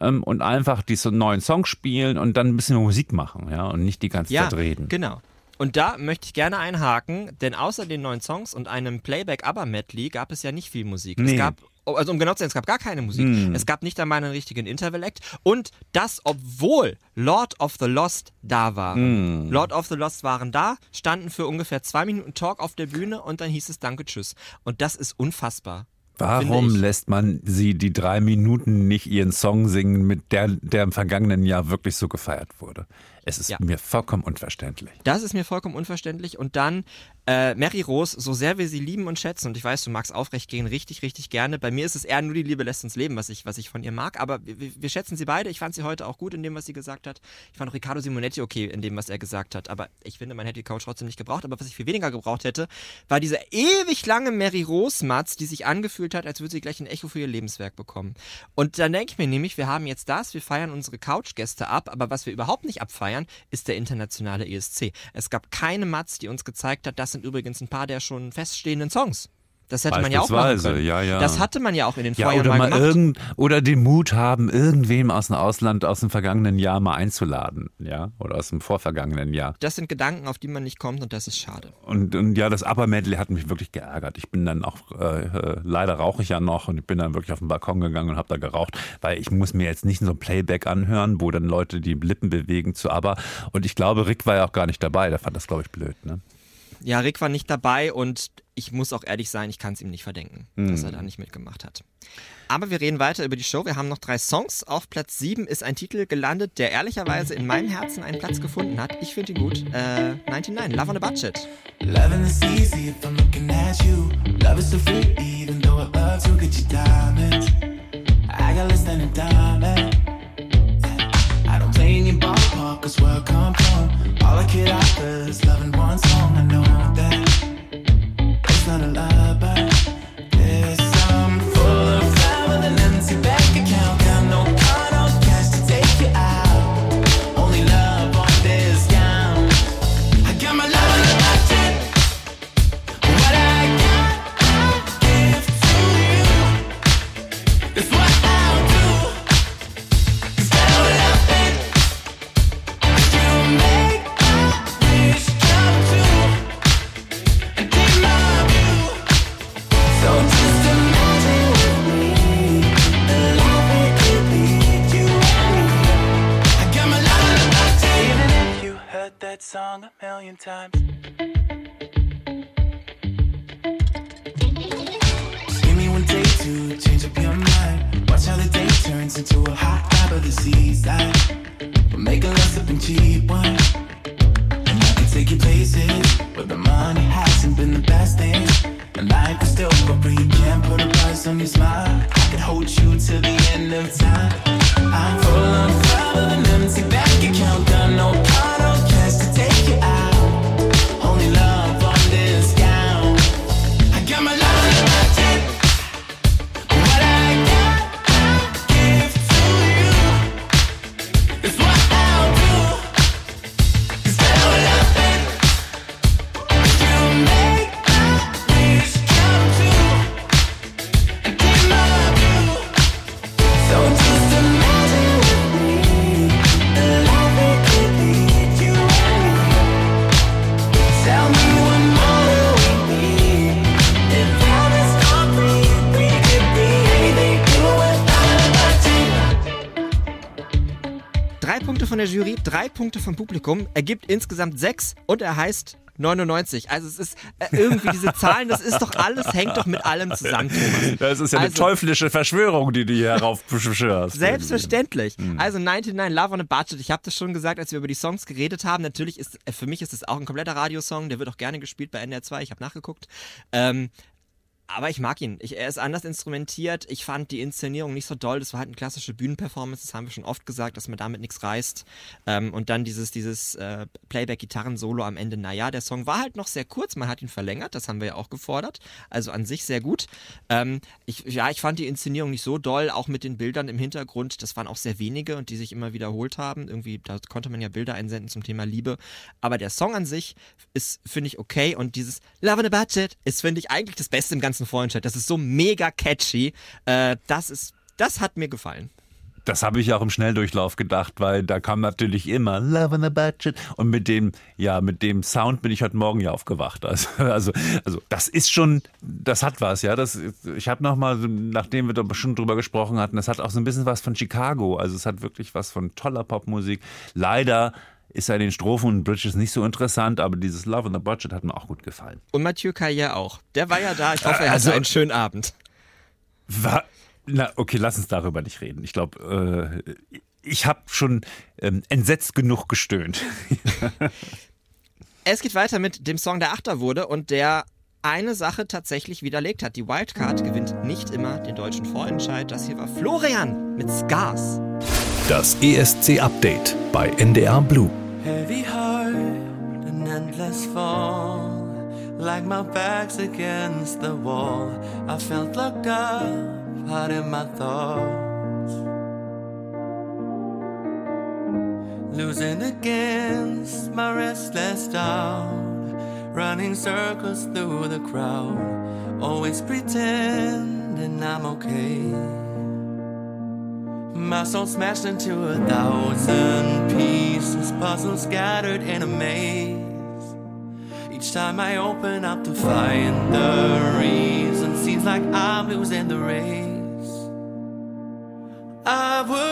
Ähm, Und einfach diese neuen Songs spielen und dann ein bisschen Musik machen, ja, und nicht die ganze Ja, Zeit reden. genau. Und da möchte ich gerne einhaken, denn außer den neuen Songs und einem Playback-Aber-Medley gab es ja nicht viel Musik. Nee. Es gab, also um genau zu sein, es gab gar keine Musik. Hm. Es gab nicht einmal einen richtigen Interval-Act. Und das, obwohl Lord of the Lost da waren. Hm. Lord of the Lost waren da, standen für ungefähr zwei Minuten Talk auf der Bühne und dann hieß es Danke, Tschüss. Und das ist unfassbar. Warum lässt man sie die drei Minuten nicht ihren Song singen, mit der, der im vergangenen Jahr wirklich so gefeiert wurde? Es ist Ja. mir vollkommen unverständlich. Das ist mir vollkommen unverständlich. Und dann äh, Mary Rose, so sehr wir sie lieben und schätzen, und ich weiß, du magst aufrecht gehen richtig, richtig gerne. Bei mir ist es eher nur die Liebe lässt uns leben, was ich, was ich von ihr mag. Aber wir, wir schätzen sie beide. Ich fand sie heute auch gut in dem, was sie gesagt hat. Ich fand auch Riccardo Simonetti okay in dem, was er gesagt hat. Aber ich finde, man hätte die Couch trotzdem nicht gebraucht. Aber was ich viel weniger gebraucht hätte, war diese ewig lange Mary Rose-Matz, die sich angefühlt hat, als würde sie gleich ein Echo für ihr Lebenswerk bekommen. Und dann denke ich mir nämlich, wir haben jetzt das, wir feiern unsere Couch-Gäste ab, aber was wir überhaupt nicht abfeiern, feiern, ist der internationale ESC. Es gab keine Matz, die uns gezeigt hat, das sind übrigens ein paar der schon feststehenden Songs. Das hätte man ja auch machen können. ja, ja. Das hatte man ja auch in den Ja, Vorjahren oder mal mal gemacht. irgend oder den Mut haben, irgendwem aus dem Ausland aus dem vergangenen Jahr mal einzuladen, ja, oder aus dem vorvergangenen Jahr. das sind Gedanken, auf die man nicht kommt und das ist schade. Und, und ja, das Upper Medley hat mich wirklich geärgert. Ich bin dann auch, äh, äh, leider rauche ich ja noch und ich bin dann wirklich auf den Balkon gegangen und habe da geraucht, weil ich muss mir jetzt nicht so ein Playback anhören, wo dann Leute die Lippen bewegen zu ABBA. Und ich glaube, Rick war ja auch gar nicht dabei, der fand das, glaube ich, blöd. Ne? Ja, Rick war nicht dabei und ich muss auch ehrlich sein, ich kann es ihm nicht verdenken, dass Hm. er da nicht mitgemacht hat. Aber wir reden weiter über die Show. Wir haben noch drei Songs. Auf Platz 7 ist ein Titel gelandet, der ehrlicherweise in meinem Herzen einen Platz gefunden hat. Ich finde ihn gut. Äh, 99, Love on a Budget. Loving is easy if I'm looking at you. Love is so free, even though I love to get you diamonds. I got less than a diamond. I don't play in your ballpark, cause where I come from, all I could offer is loving one song. I know that not a lie, Punkte von der Jury, drei Punkte vom Publikum, ergibt insgesamt sechs und er heißt 99. Also es ist äh, irgendwie diese Zahlen, das ist doch alles, hängt doch mit allem zusammen, Thomas. Das ist ja eine Also- teuflische Verschwörung, die du hier heraufbeschwörst. Selbstverständlich. Hm. Also 99 Love on a Budget. Ich habe das schon gesagt, als wir über die Songs geredet haben. Natürlich ist äh, für mich ist es auch ein kompletter Radiosong. Der wird auch gerne gespielt bei NDR 2. Ich habe nachgeguckt. Ähm, aber ich mag ihn. Ich, er ist anders instrumentiert. Ich fand die Inszenierung nicht so doll. Das war halt eine klassische Bühnenperformance. Das haben wir schon oft gesagt, dass man damit nichts reißt. Ähm, und dann dieses, dieses äh, Playback-Gitarren-Solo am Ende. Naja, der Song war halt noch sehr kurz. Man hat ihn verlängert. Das haben wir ja auch gefordert. Also an sich sehr gut. Ähm, ich, ja, ich fand die Inszenierung nicht so doll. Auch mit den Bildern im Hintergrund. Das waren auch sehr wenige und die sich immer wiederholt haben. Irgendwie, da konnte man ja Bilder einsenden zum Thema Liebe. Aber der Song an sich ist, finde ich, okay. Und dieses Love on a Budget ist, finde ich, eigentlich das Beste im ganzen Vorentscheid. Das ist so mega catchy. Äh, das ist, das hat mir gefallen. Das habe ich auch im Schnelldurchlauf gedacht, weil da kam natürlich immer Love on a Budget und mit dem ja mit dem Sound bin ich heute Morgen ja aufgewacht. Also also, also das ist schon, das hat was, ja. Das ich habe noch mal, nachdem wir da schon drüber gesprochen hatten, das hat auch so ein bisschen was von Chicago. Also es hat wirklich was von toller Popmusik. Leider ist er in den Strophen und Bridges nicht so interessant, aber dieses Love on the Budget hat mir auch gut gefallen. Und Mathieu Carrière auch. Der war ja da. Ich hoffe, er Also- hatte einen schönen Abend. Wa- Na, okay, lass uns darüber nicht reden. Ich glaube, äh, ich habe schon ähm, entsetzt genug gestöhnt. Es geht weiter mit dem Song, der Achter wurde und der eine Sache tatsächlich widerlegt hat. Die Wildcard gewinnt nicht immer den deutschen Vorentscheid. Das hier war Florian mit Scars. Das ESC-Update bei NDR Blue. Heavy heart, an endless fall. Like my back's against the wall. I felt locked up, in my thoughts. losing against my restless doubt, running circles through the crowd, always pretending I'm okay. My soul smashed into a thousand pieces, puzzles scattered in a maze. Each time I open up to find the reason, seems like I'm losing the race. I was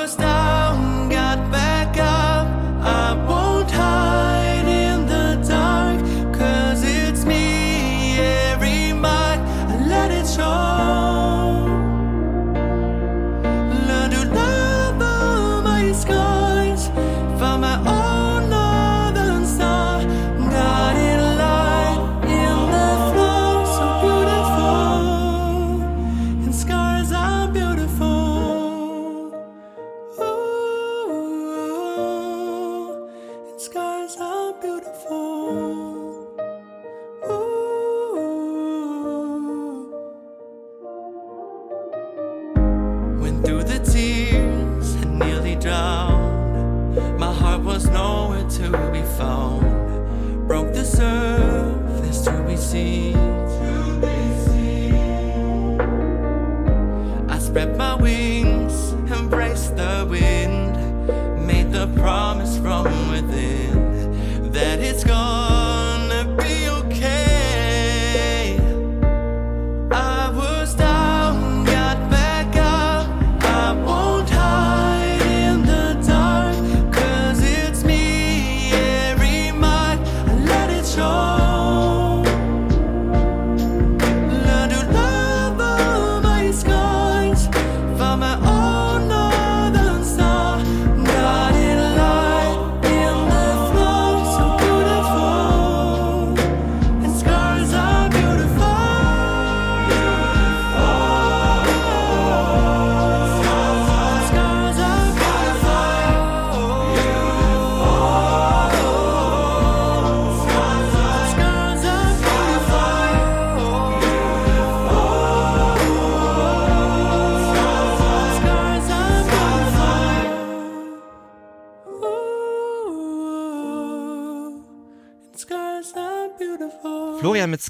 spread my wings,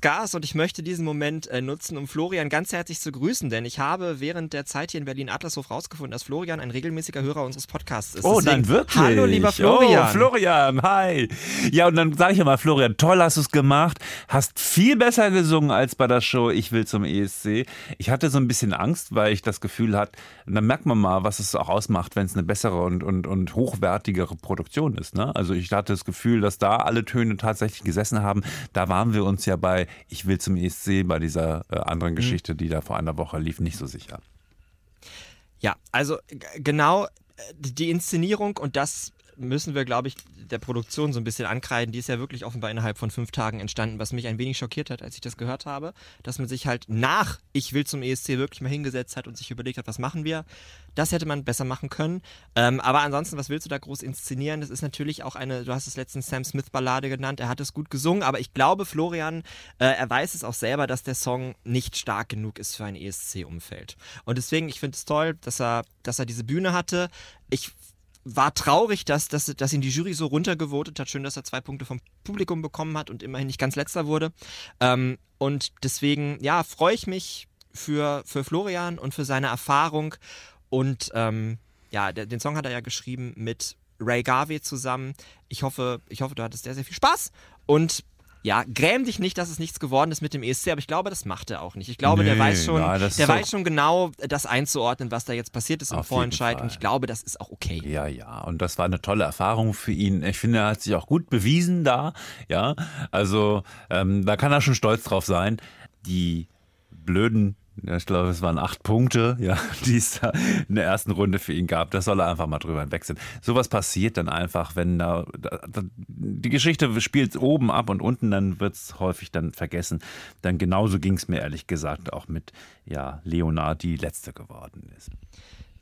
Scars und ich möchte diesen Moment äh, nutzen, um Florian ganz herzlich zu grüßen, denn ich habe während der Zeit hier in Berlin Adlershof rausgefunden, dass Florian ein regelmäßiger Hörer unseres Podcasts ist. Oh, Deswegen, dann wirklich. Hallo, lieber Florian. Oh, Florian, hi. Ja, und dann sage ich immer, Florian, toll hast du es gemacht. Hast viel besser gesungen als bei der Show Ich will zum ESC. Ich hatte so ein bisschen Angst, weil ich das Gefühl hatte, dann merkt man mal, was es auch ausmacht, wenn es eine bessere und, und, und hochwertigere Produktion ist. Ne? Also ich hatte das Gefühl, dass da alle Töne tatsächlich gesessen haben. Da waren wir uns ja bei Ich will zum ESC, bei dieser äh, anderen Geschichte, die da vor einer Woche lief, nicht so sicher. Ja, also genau äh, die Inszenierung und das müssen wir, glaube ich, der Produktion so ein bisschen ankreiden. Die ist ja wirklich offenbar innerhalb von fünf Tagen entstanden, was mich ein wenig schockiert hat, als ich das gehört habe, dass man sich halt nach Ich will zum ESC wirklich mal hingesetzt hat und sich überlegt hat, was machen wir. Das hätte man besser machen können. Ähm, aber ansonsten, was willst du da groß inszenieren? Das ist natürlich auch eine, du hast es letztens Sam Smith Ballade genannt, er hat es gut gesungen, aber ich glaube, Florian, äh, er weiß es auch selber, dass der Song nicht stark genug ist für ein ESC-Umfeld. Und deswegen, ich finde es toll, dass er, dass er diese Bühne hatte. Ich war traurig, dass, dass, dass ihn die Jury so runtergevotet hat. Schön, dass er zwei Punkte vom Publikum bekommen hat und immerhin nicht ganz letzter wurde. Ähm, und deswegen, ja, freue ich mich für, für Florian und für seine Erfahrung. Und ähm, ja, der, den Song hat er ja geschrieben mit Ray Garvey zusammen. Ich hoffe, ich hoffe, du hattest sehr, sehr viel Spaß. Und ja, gräm dich nicht, dass es nichts geworden ist mit dem ESC, aber ich glaube, das macht er auch nicht. Ich glaube, der Nee, weiß schon, na, der weiß schon genau, das einzuordnen, was da jetzt passiert ist im Vorentscheid. Und ich glaube, das ist auch okay. Ja, ja, und das war eine tolle Erfahrung für ihn. Ich finde, er hat sich auch gut bewiesen da. Ja, also ähm, da kann er schon stolz drauf sein. Die blöden, ja, ich glaube, es waren acht Punkte, ja, die es da in der ersten Runde für ihn gab. Das soll er einfach mal drüber hinwegsehen. Sowas passiert dann einfach, wenn da, da, da die Geschichte spielt oben ab und unten, dann wird's häufig dann vergessen. Dann genauso ging's mir ehrlich gesagt auch mit ja, Leonard, die letzte geworden ist.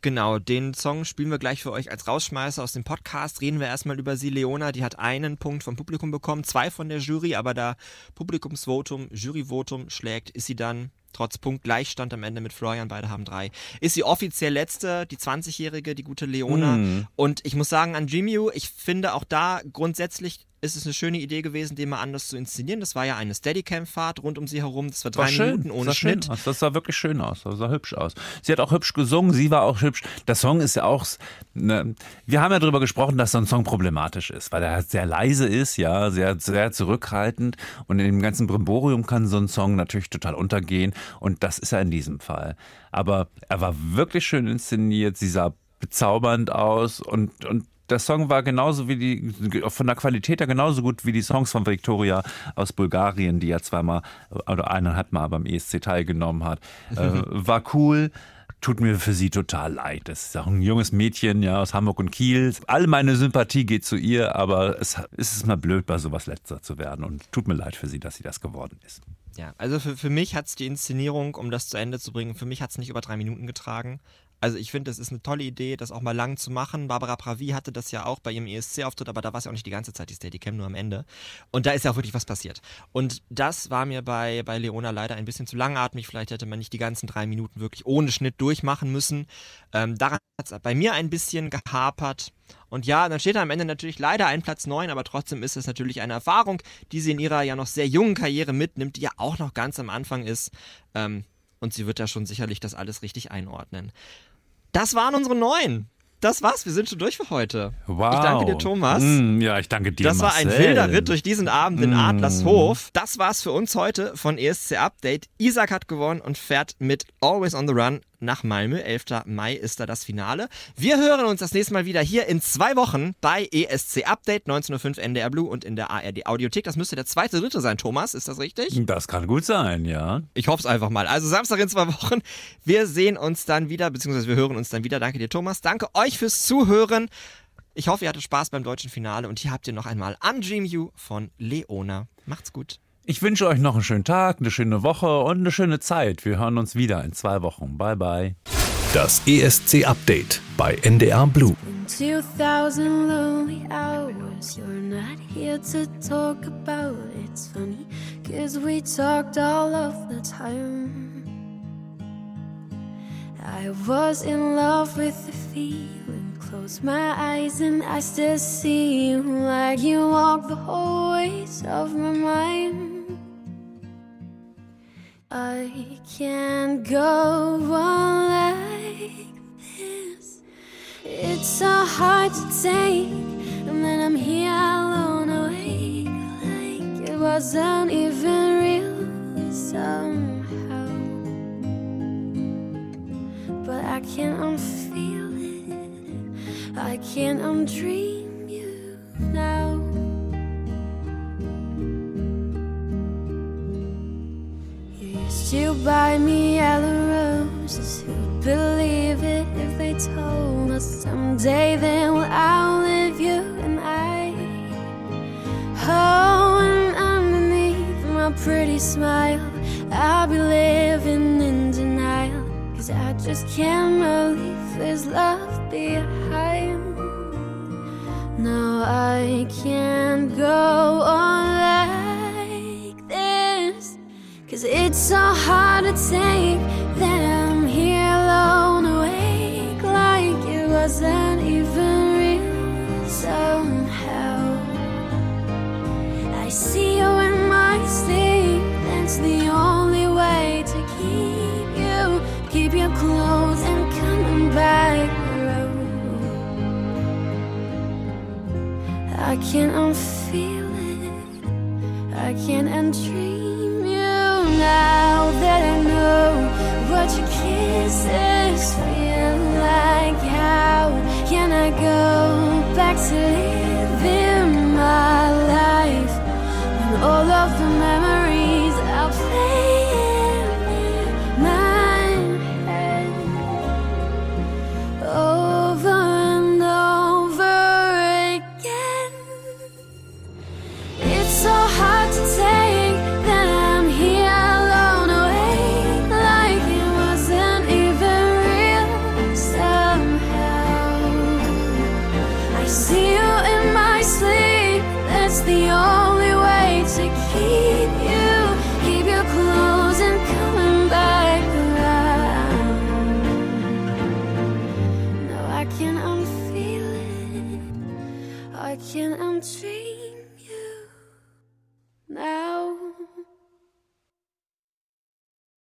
Genau, den Song spielen wir gleich für euch als Rausschmeißer aus dem Podcast. Reden wir erstmal über sie. Leona, die hat einen Punkt vom Publikum bekommen, zwei von der Jury, aber da Publikumsvotum, Juryvotum schlägt, ist sie dann trotz Punktgleichstand am Ende mit Florian, beide haben drei. Ist sie offiziell letzte, die 20-jährige, die gute Leona. Mhm. Und ich muss sagen, an Jimmy, ich finde auch da grundsätzlich ist es eine schöne Idee gewesen, den mal anders zu inszenieren. Das war ja eine Steadicam-Fahrt rund um sie herum. Das war drei War schön. Minuten ohne schön Schnitt. Aus. Das sah wirklich schön aus. Das sah hübsch aus. Sie hat auch hübsch gesungen. Sie war auch hübsch. Der Song ist ja auch. Ne, wir haben ja darüber gesprochen, dass so ein Song problematisch ist, weil er sehr leise ist, ja, sehr, sehr zurückhaltend. Und in dem ganzen Brimborium kann so ein Song natürlich total untergehen. Und das ist er in diesem Fall. Aber er war wirklich schön inszeniert. Sie sah bezaubernd aus und, und der Song war genauso wie die, von der Qualität her genauso gut wie die Songs von Victoria aus Bulgarien, die ja zweimal oder eineinhalb Mal beim ESC teilgenommen hat. äh, war cool. Tut mir für sie total leid. Das ist auch ein junges Mädchen, ja, aus Hamburg und Kiel. All meine Sympathie geht zu ihr, aber es, es ist mal blöd, bei sowas letzter zu werden. Und tut mir leid für sie, dass sie das geworden ist. Ja, also für, für mich hat es die Inszenierung, um das zu Ende zu bringen, für mich hat es nicht über drei Minuten getragen. Also ich finde, es ist eine tolle Idee, das auch mal lang zu machen. Barbara Pravi hatte das ja auch bei ihrem ESC-Auftritt, aber da war es ja auch nicht die ganze Zeit die Steadicam, nur am Ende. Und da ist ja auch wirklich was passiert. Und das war mir bei, bei Leona leider ein bisschen zu langatmig. Vielleicht hätte man nicht die ganzen drei Minuten wirklich ohne Schnitt durchmachen müssen. Ähm, daran hat es bei mir ein bisschen gehapert. Und ja, dann steht da am Ende natürlich leider ein Platz 9, aber trotzdem ist es natürlich eine Erfahrung, die sie in ihrer ja noch sehr jungen Karriere mitnimmt, die ja auch noch ganz am Anfang ist. Ähm, und sie wird da schon sicherlich das alles richtig einordnen. Das waren unsere neun. Das war's, wir sind schon durch für heute. Wow. Ich danke dir, Thomas. Mm, ja, ich danke dir, Das war ein Marcel. wilder Ritt durch diesen Abend in Mm. Adlershof. Das war's für uns heute von ESC Update. Isaac hat gewonnen und fährt mit Always on the Run nach Malmö. 11. Mai ist da das Finale. Wir hören uns das nächste Mal wieder hier in zwei Wochen bei ESC Update 19.05 NDR Blue und in der ARD Audiothek. Das müsste der zweite, dritte sein, Thomas. Ist das richtig? Das kann gut sein, ja. Ich hoffe es einfach mal. Also Samstag in zwei Wochen. Wir sehen uns dann wieder, beziehungsweise wir hören uns dann wieder. Danke dir, Thomas. Danke euch fürs Zuhören. Ich hoffe, ihr hattet Spaß beim deutschen Finale und hier habt ihr noch einmal Am Dream You von Leona. Macht's gut. Ich wünsche euch noch einen schönen Tag, eine schöne Woche und eine schöne Zeit. Wir hören uns wieder in zwei Wochen. Bye, bye. Das ESC Update bei NDR Blue. 2000 lonely hours you're not here to talk about it's funny cause we talked all of the time i was in love with the feeling close my eyes and i still see you like you walk the hallways of my mind i can't go on like this it's so hard to take, and then I'm here alone awake, like it wasn't even real somehow. But I can't unfeel it, I can't undream you now. You buy me yellow roses. Who'd believe it if they told us someday then will outlive you and I? Oh, and underneath my pretty smile, I'll be living in denial. Cause I just can't believe this love behind. No, I can't go Cause it's so hard to take that I'm here alone, awake, like it wasn't even real somehow. I see you in my sleep, that's the only way to keep you, keep you close and coming back around. I can't unfeel it. I can't undream all of the memories?